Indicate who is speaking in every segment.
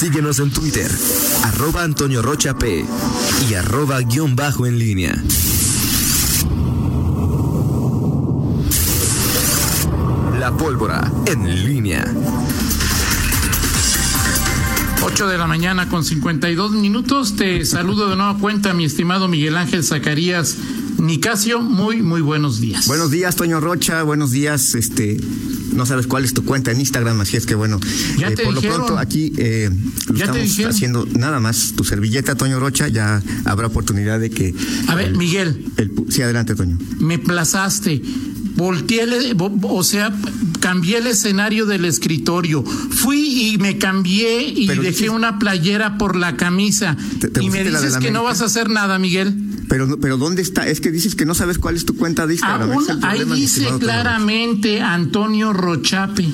Speaker 1: Síguenos en Twitter, arroba Antonio Rocha P y arroba guion bajo en línea. La pólvora en línea.
Speaker 2: 8 de la mañana con 52 minutos. Te saludo de nueva cuenta, mi estimado Miguel Ángel Zacarías Nicasio. Muy, muy buenos días.
Speaker 3: Buenos días, Toño Rocha. Buenos días, este. No sabes cuál es tu cuenta en Instagram, así es que bueno,
Speaker 2: Ya
Speaker 3: eh,
Speaker 2: te
Speaker 3: por
Speaker 2: dijeron.
Speaker 3: lo pronto aquí eh, lo
Speaker 2: Ya
Speaker 3: estamos haciendo nada más tu servilleta, Toño Rocha, ya habrá oportunidad de que...
Speaker 2: A ver,
Speaker 3: el-
Speaker 2: Miguel,
Speaker 3: el sí, adelante, Toño.
Speaker 2: me plazaste. Volteé, el- o sea, cambié el escenario del escritorio. Fui y me cambié y
Speaker 3: Pero
Speaker 2: dejé una playera por la camisa.
Speaker 3: ¿Te- te
Speaker 2: y me dices que no vas a hacer nada, Miguel.
Speaker 3: Pero, pero ¿dónde está? Es que dices que no sabes cuál es tu cuenta de Instagram.
Speaker 2: Ahí dice claramente Antonio Rochape.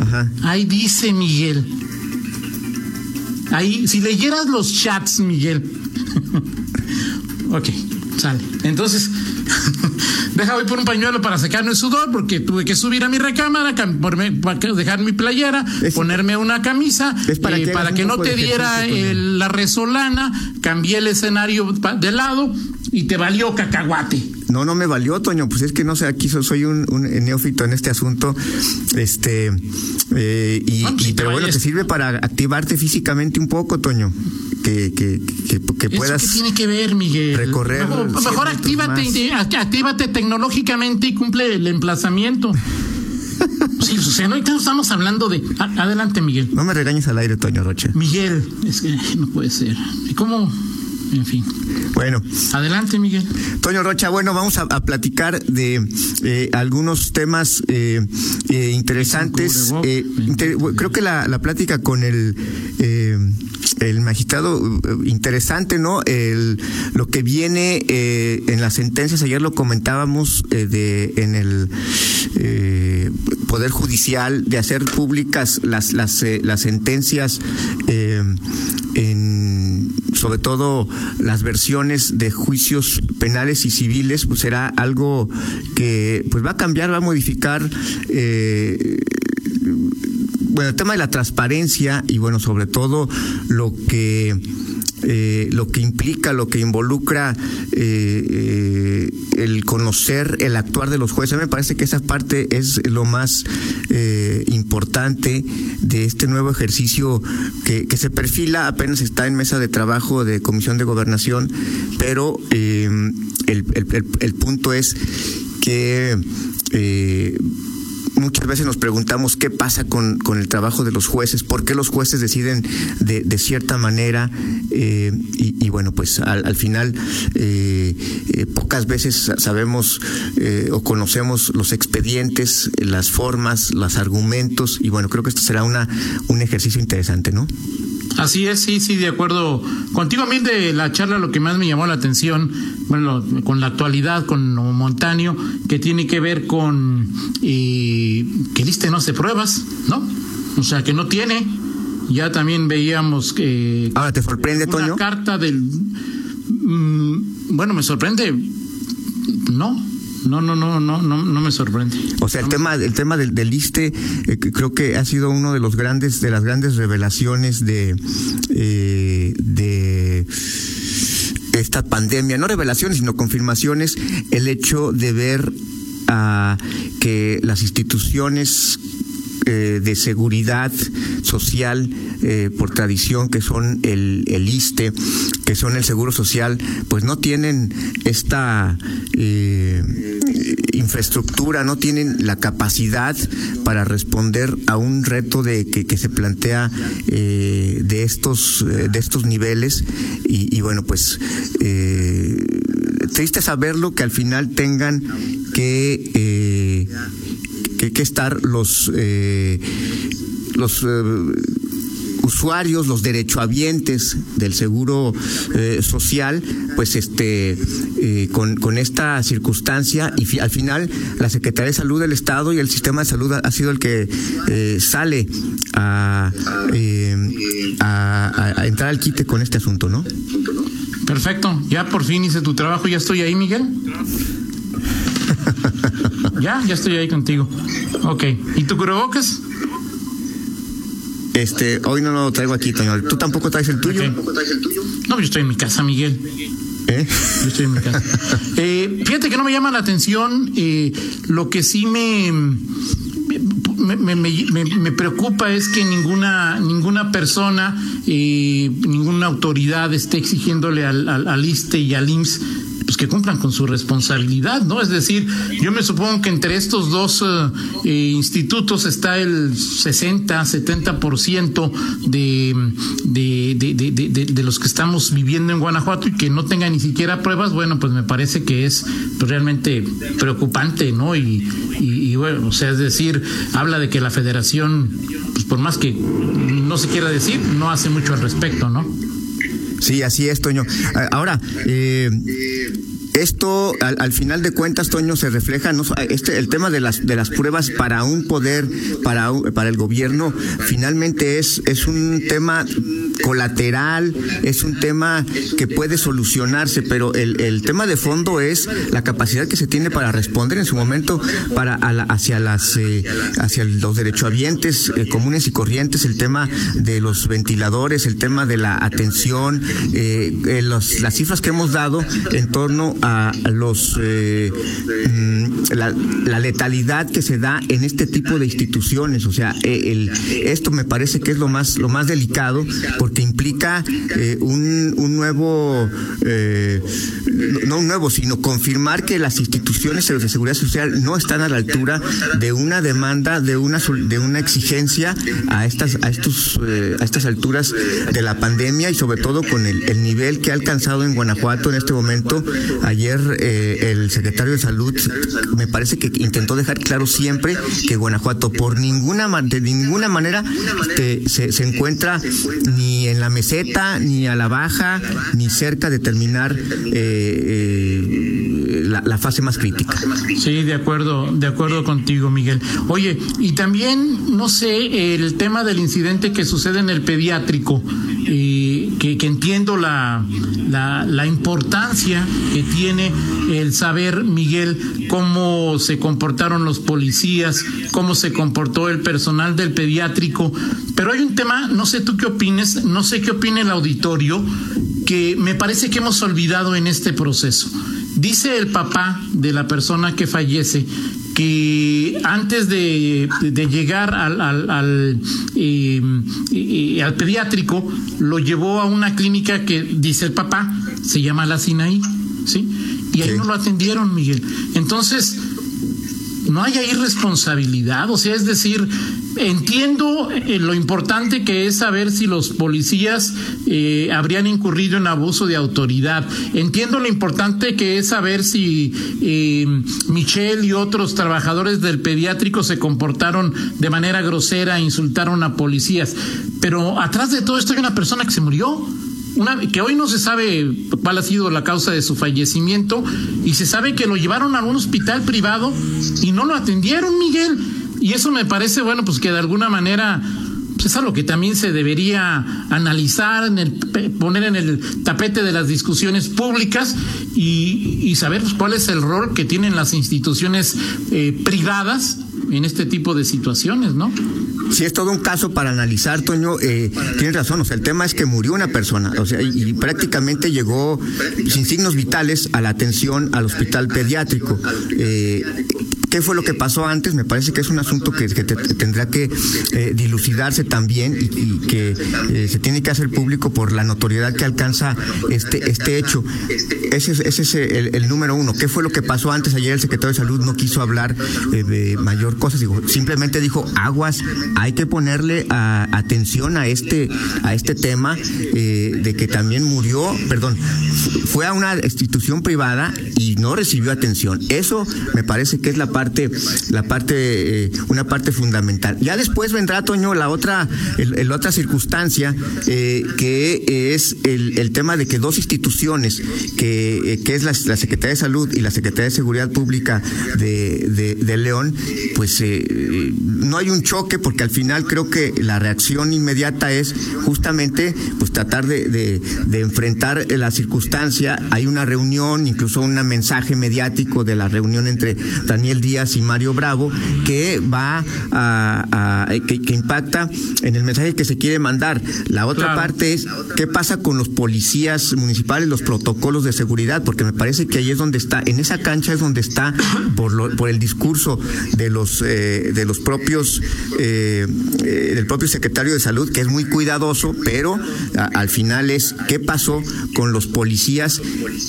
Speaker 3: Ajá.
Speaker 2: Ahí dice Miguel. Ahí, si leyeras los chats, Miguel. ok, sale. Entonces, deja voy por un pañuelo para sacarme el sudor porque tuve que subir a mi recámara, ponerme- dejar mi playera,
Speaker 3: Es-
Speaker 2: ponerme una camisa
Speaker 3: para
Speaker 2: eh,
Speaker 3: que
Speaker 2: para que no te diera el- la resolana, cambié el escenario de lado y te valió cacahuate.
Speaker 3: No, no me valió, Toño. Pues es que no sé, aquí so- soy un, un neófito en este asunto. Este, eh, y,
Speaker 2: te
Speaker 3: pero bueno, te sirve para activarte físicamente un poco, Toño. Que, que, que, que
Speaker 2: ¿Eso
Speaker 3: puedas.
Speaker 2: qué tiene que ver, Miguel?
Speaker 3: recorrer
Speaker 2: Mejor, mejor actívate, act- actívate tecnológicamente y cumple el emplazamiento. Sí, o sea, no estamos hablando de. adelante, Miguel.
Speaker 3: No me regañes al aire, Toño Rocha.
Speaker 2: Miguel, es que no puede ser. ¿Y cómo? En fin.
Speaker 3: Bueno,
Speaker 2: Adelante, Miguel.
Speaker 3: Toño Rocha, bueno, vamos a, a platicar de eh, algunos temas eh, eh, interesantes. Eh, inter- creo que la, la plática con el eh, el magistrado interesante, ¿no? El, lo que viene eh, en las sentencias, ayer lo comentábamos eh, de en el eh, poder judicial de hacer públicas las las las sentencias eh, en sobre todo las versiones de juicios penales y civiles, pues será algo que pues va a cambiar, va a modificar eh, bueno, el tema de la transparencia y bueno, sobre todo lo que eh, lo que implica, lo que involucra eh, eh, el conocer el actuar de los jueces. A mí me parece que esa parte es lo más importante de este nuevo ejercicio que, se perfila, apenas está en mesa de trabajo de Comisión de Gobernación, pero el, punto es que muchas veces nos preguntamos qué pasa con, con el trabajo de los jueces, por qué los jueces deciden de, de cierta manera eh, y, bueno, pues al, al final eh, eh, pocas veces sabemos eh, o conocemos los expedientes, las formas, los argumentos y bueno, creo que esto será una, un ejercicio interesante, ¿no?
Speaker 2: Así es, sí, sí, de acuerdo. Contigo a mí de la charla lo que más me llamó la atención, bueno, con la actualidad, con momentáneo, que tiene que ver con eh, que liste no se pruebas, ¿no? O sea, que no tiene. Ya también veíamos que
Speaker 3: Ahora, ¿te sorprende,
Speaker 2: una
Speaker 3: Toño?
Speaker 2: carta del... mm, bueno, me sorprende. No, no, no, no, no, no, no me sorprende.
Speaker 3: O sea, el tema, el tema del, del ISTE eh, creo que ha sido uno de los grandes, de las grandes revelaciones de, eh, de esta pandemia, no revelaciones, sino confirmaciones, el hecho de ver ah, que las instituciones eh, de seguridad social eh, por tradición que son el, el ISTE, que son el Seguro Social, pues no tienen esta eh, infraestructura, no tienen la capacidad para responder a un reto de que, se plantea de estos de estos niveles. Y, y bueno pues triste saberlo que al final tengan que eh, que, estar los eh, los eh, usuarios, los derechohabientes del seguro eh, social, pues este eh, con, con esta circunstancia y fi- al final la Secretaría de Salud del Estado y el sistema de salud ha, ha sido el que eh, sale a, eh, a, a- a entrar al quite con este asunto, ¿no?
Speaker 2: Perfecto, ya por fin hice tu trabajo, ya estoy ahí, Miguel. Ya, ya estoy ahí contigo. Ok, ¿y tu cubrebocas?
Speaker 3: Este, hoy no lo traigo aquí, Toño. ¿Tú tampoco traes el tuyo?
Speaker 2: No, yo estoy en mi casa, Miguel. ¿Eh? Yo estoy en mi casa. Eh, fíjate que no me llama la atención. Eh, lo que sí me me, me, preocupa es que ninguna ninguna persona, ninguna autoridad esté exigiéndole al, al, al ISTE y al IMSS pues que cumplan con su responsabilidad, ¿no? Es decir, yo me supongo que entre estos dos eh, institutos está el 60, 70% de, de, de, de, de los que estamos viviendo en Guanajuato y que no tengan ni siquiera pruebas, bueno, pues me parece que es pues, realmente preocupante, ¿no? Y, y, bueno, o sea, es decir, habla de que la federación, pues por más que no se quiera decir, no hace mucho al respecto, ¿no?
Speaker 3: Sí, así es, Toño. Ahora, eh, esto al, final de cuentas, Toño, se refleja no este el tema de las de las pruebas para un poder, para para el gobierno, finalmente es es un tema colateral, es un tema que puede solucionarse, pero el, el tema de fondo es la capacidad que se tiene para responder en su momento para hacia las eh, hacia los derechohabientes eh, comunes y corrientes, el tema de los ventiladores, el tema de la atención, eh, los, las cifras que hemos dado en torno a los mm, la, la, letalidad que se da en este tipo de instituciones, o sea, el, esto me parece que es lo más lo más delicado porque implica eh, un, un, nuevo, eh, no nuevo, sino confirmar que las instituciones de seguridad social no están a la altura de una demanda, de una, de una exigencia a estas, a estos, eh, a estas alturas de la pandemia y sobre todo con el, el, nivel que ha alcanzado en Guanajuato en este momento. Ayer el secretario de Salud me parece que intentó dejar claro siempre que Guanajuato por ninguna de ninguna manera este, se, se encuentra ni en la meseta, ni a la baja, ni cerca de terminar eh, eh, la, fase más crítica.
Speaker 2: Sí, de acuerdo, de acuerdo contigo, Miguel. Oye, y también, no sé, el tema del incidente que sucede en el pediátrico, eh, que, entiendo la, la, la importancia que tiene el saber, Miguel, cómo se comportaron los policías, cómo se comportó el personal del pediátrico. Pero hay un tema, no sé tú qué opines, no sé qué opina el auditorio, que me parece que hemos olvidado en este proceso. Dice el papá de la persona que fallece que antes de, llegar al, al, eh, eh, al, pediátrico lo llevó a una clínica que, dice el papá, se llama La Sinaí, ¿sí? Y ahí no lo atendieron, Miguel. Entonces, no hay ahí responsabilidad, o sea, es decir, entiendo eh, lo importante que es saber si los policías eh, habrían incurrido en abuso de autoridad, entiendo lo importante que es saber si eh, Michelle y otros trabajadores del pediátrico se comportaron de manera grosera, insultaron a policías, pero atrás de todo esto hay una persona que se murió una, que hoy no se sabe cuál ha sido la causa de su fallecimiento y se sabe que lo llevaron a un hospital privado y no lo atendieron, Miguel. Y eso me parece, bueno, pues que de alguna manera pues es algo que también se debería analizar, en el, poner en el tapete de las discusiones públicas y, saber pues, cuál es el rol que tienen las instituciones eh, privadas en este tipo de situaciones, ¿no?
Speaker 3: Sí, es todo un caso para analizar, Toño. Eh, tienes razón, o sea, el tema es que murió una persona, o sea, y, prácticamente llegó sin signos vitales a la atención al hospital pediátrico. Eh, ¿Qué fue lo que pasó antes? Me parece que es un asunto que, tendrá que eh, dilucidarse también y, que eh, se tiene que hacer público por la notoriedad que alcanza este, este hecho. Ese, ese es el, el, número uno. ¿Qué fue lo que pasó antes? Ayer el secretario de Salud no quiso hablar eh, de mayor digo, simplemente dijo, aguas, hay que ponerle atención a este, a este tema de que también murió, perdón, fue a una institución privada y no recibió atención. Eso me parece que es la parte, la parte, eh, una parte fundamental. Ya después vendrá, Toño, la otra, el, otra circunstancia, eh, que es el, tema de que dos instituciones, que, eh, es la, Secretaría de Salud y la Secretaría de Seguridad Pública de, de, León, pues no hay un choque, porque al final creo que la reacción inmediata es justamente pues tratar de, de, de enfrentar la circunstancia. Hay una reunión, incluso un mensaje mediático de la reunión entre Daniel Díaz Díaz y Mario Bravo, que va a, que, impacta en el mensaje que se quiere mandar. La otra parte es qué pasa con los policías municipales, los protocolos de seguridad, porque me parece que ahí es donde está, en esa cancha es donde está por, por el discurso de los eh, de los propios eh, eh, del propio secretario de salud, que es muy cuidadoso, pero al final es qué pasó con los policías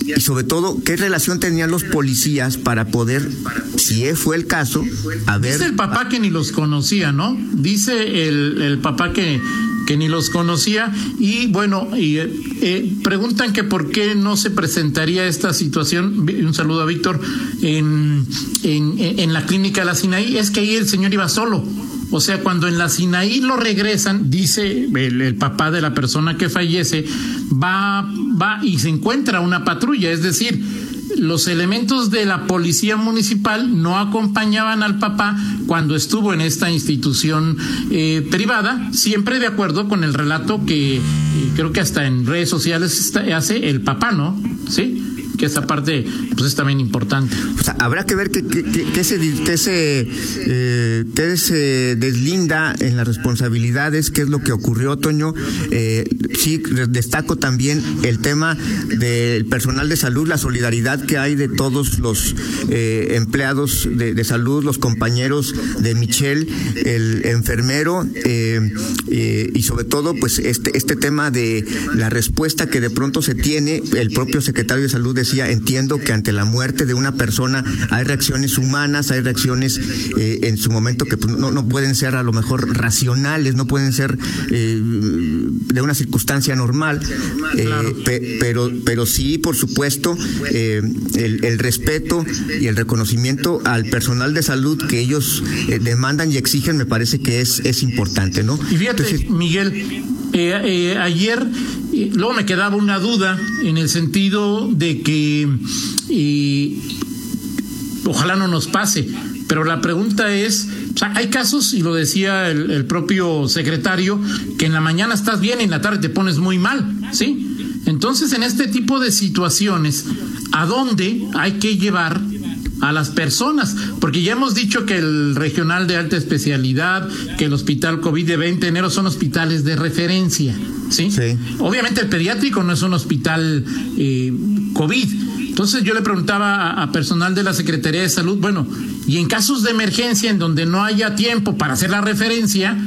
Speaker 3: y sobre todo qué relación tenían los policías para poder, si fue el caso, a ver.
Speaker 2: Dice el papá que ni los conocía, ¿no? Dice el, papá que que ni los conocía y bueno, y, eh, preguntan que por qué no se presentaría esta situación, un saludo a Víctor, en, en, en la clínica de la Sinaí, es que ahí el señor iba solo. O sea, cuando en la Sinaí lo regresan, dice el, el, papá de la persona que fallece, va, va y se encuentra una patrulla, es decir, los elementos de la policía municipal no acompañaban al papá cuando estuvo en esta institución eh, privada, siempre de acuerdo con el relato que eh, creo que hasta en redes sociales hace el papá, ¿no? Sí que esa parte pues es también importante.
Speaker 3: Habrá que ver qué que, se, que se, eh, se deslinda en las responsabilidades, qué es lo que ocurrió, Toño. Eh, sí, destaco también el tema del personal de salud, la solidaridad que hay de todos los eh, empleados de, de, salud, los compañeros de Michelle, el enfermero, eh, y sobre todo, pues este, este tema de la respuesta que de pronto se tiene, el propio secretario de salud de entiendo que ante la muerte de una persona hay reacciones humanas, hay reacciones eh, en su momento que pues, no, pueden ser a lo mejor racionales, no pueden ser eh, de una circunstancia normal, eh, pero, pero sí, por supuesto, el, respeto y el reconocimiento al personal de salud que ellos demandan y exigen me parece que es, es importante, ¿no?
Speaker 2: Y fíjate, Miguel, ayer luego me quedaba una duda en el sentido de que ojalá no nos pase, pero la pregunta es, hay casos, y lo decía el, propio secretario, que en la mañana estás bien y en la tarde te pones muy mal, ¿sí? Entonces, en este tipo de situaciones, ¿a dónde hay que llevar a las personas, porque ya hemos dicho que el regional de alta especialidad, que el hospital COVID de 20 de enero son hospitales de referencia. ¿sí? Obviamente el pediátrico no es un hospital eh, COVID. Entonces yo le preguntaba a, personal de la Secretaría de Salud, bueno, y en casos de emergencia en donde no haya tiempo para hacer la referencia,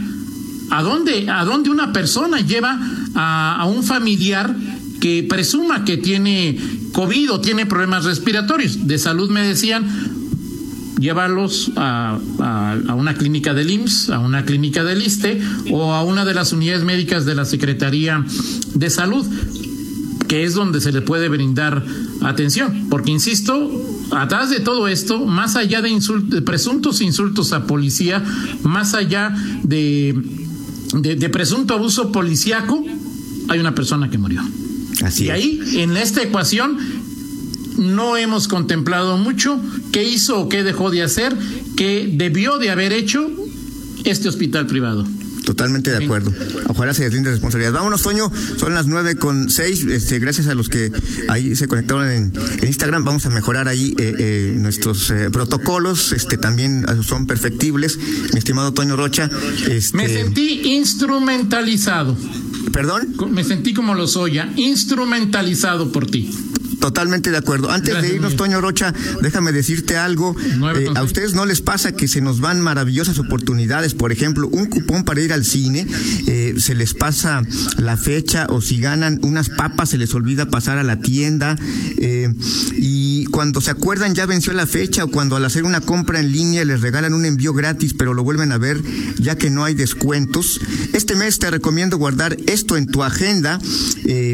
Speaker 2: ¿a dónde, a dónde una persona lleva a, a un familiar que presuma que tiene COVID o tiene problemas respiratorios? De salud me decían, llevarlos a, una clínica del IMSS, a una clínica del ISTE o a una de las unidades médicas de la Secretaría de Salud, que es donde se le puede brindar atención. Porque, insisto, atrás de todo esto, más allá de, de presuntos insultos a policía, más allá de, de, de presunto abuso policíaco, hay una persona que murió.
Speaker 3: Así
Speaker 2: y ahí, en esta ecuación, no hemos contemplado mucho qué hizo o qué dejó de hacer, qué debió de haber hecho este hospital privado.
Speaker 3: Totalmente de acuerdo. Ojalá se deslinde responsabilidad. Vámonos, Toño. Son las nueve con seis. Este, gracias a los que ahí se conectaron en, Instagram. Vamos a mejorar ahí eh, eh, nuestros eh, protocolos. Este, también son perfectibles. Mi estimado Toño Rocha. Este...
Speaker 2: Me sentí instrumentalizado.
Speaker 3: ¿Perdón?
Speaker 2: Me sentí como lo soy, instrumentalizado por ti.
Speaker 3: Totalmente de acuerdo. Antes de irnos, Toño Rocha, déjame decirte algo. Eh, a ustedes no les pasa que se nos van maravillosas oportunidades. Por ejemplo, un cupón para ir al cine, eh, se les pasa la fecha o si ganan unas papas se les olvida pasar a la tienda eh, y cuando se acuerdan ya venció la fecha o cuando al hacer una compra en línea les regalan un envío gratis pero lo vuelven a ver ya que no hay descuentos. Este mes te recomiendo guardar esto en tu agenda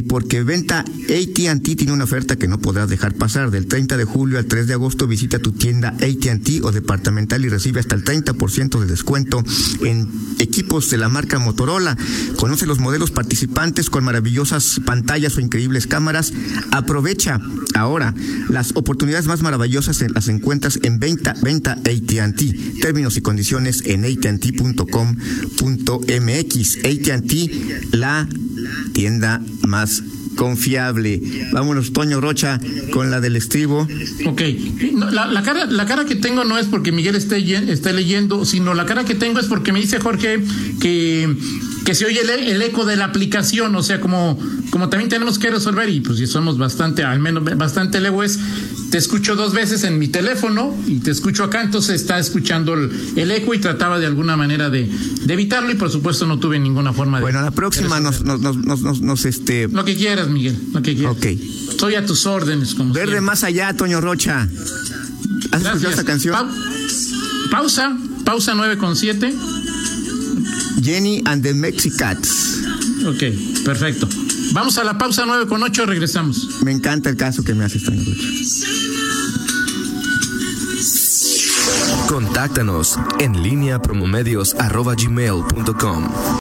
Speaker 3: porque venta AT&T tiene una oferta que no podrás dejar pasar. Del 30 de julio al 3 de agosto visita tu tienda ATT o departamental y recibe hasta el 30% de descuento en equipos de la marca Motorola. Conoce los modelos participantes con maravillosas pantallas o increíbles cámaras. Aprovecha ahora las oportunidades más maravillosas las encuentras en venta, venta AT&T. Términos y condiciones en atnt.com.mx. AT&T, la tienda más confiable. Vámonos, Toño Rocha, con la del estribo.
Speaker 2: Ok, la, la, cara, la cara que tengo no es porque Miguel esté, leyendo, sino la cara que tengo es porque me dice Jorge que, que se oye el, el, eco de la aplicación, o sea, como, como también tenemos que resolver, y pues si somos bastante, al menos bastante legües, te escucho dos veces en mi teléfono y te escucho acá, entonces está escuchando el, el eco y trataba de alguna manera de, de, evitarlo y por supuesto no tuve ninguna forma de...
Speaker 3: Bueno, la próxima nos, nos, nos, nos, nos, este...
Speaker 2: Lo que quieras, Miguel, lo que quieras.
Speaker 3: Ok.
Speaker 2: Estoy a tus órdenes. Como
Speaker 3: Verde
Speaker 2: siempre.
Speaker 3: más allá, Toño Rocha. ¿Has
Speaker 2: Gracias.
Speaker 3: escuchado esta canción?
Speaker 2: Pa pausa, pausa 9 con 7.
Speaker 3: Jenny and the Mexicats.
Speaker 2: Ok, perfecto. Vamos a la pausa 9 con 8, regresamos.
Speaker 3: Me encanta el caso que me Toño Rocha.
Speaker 1: Contáctanos en línea promomedios arroba gmail.com.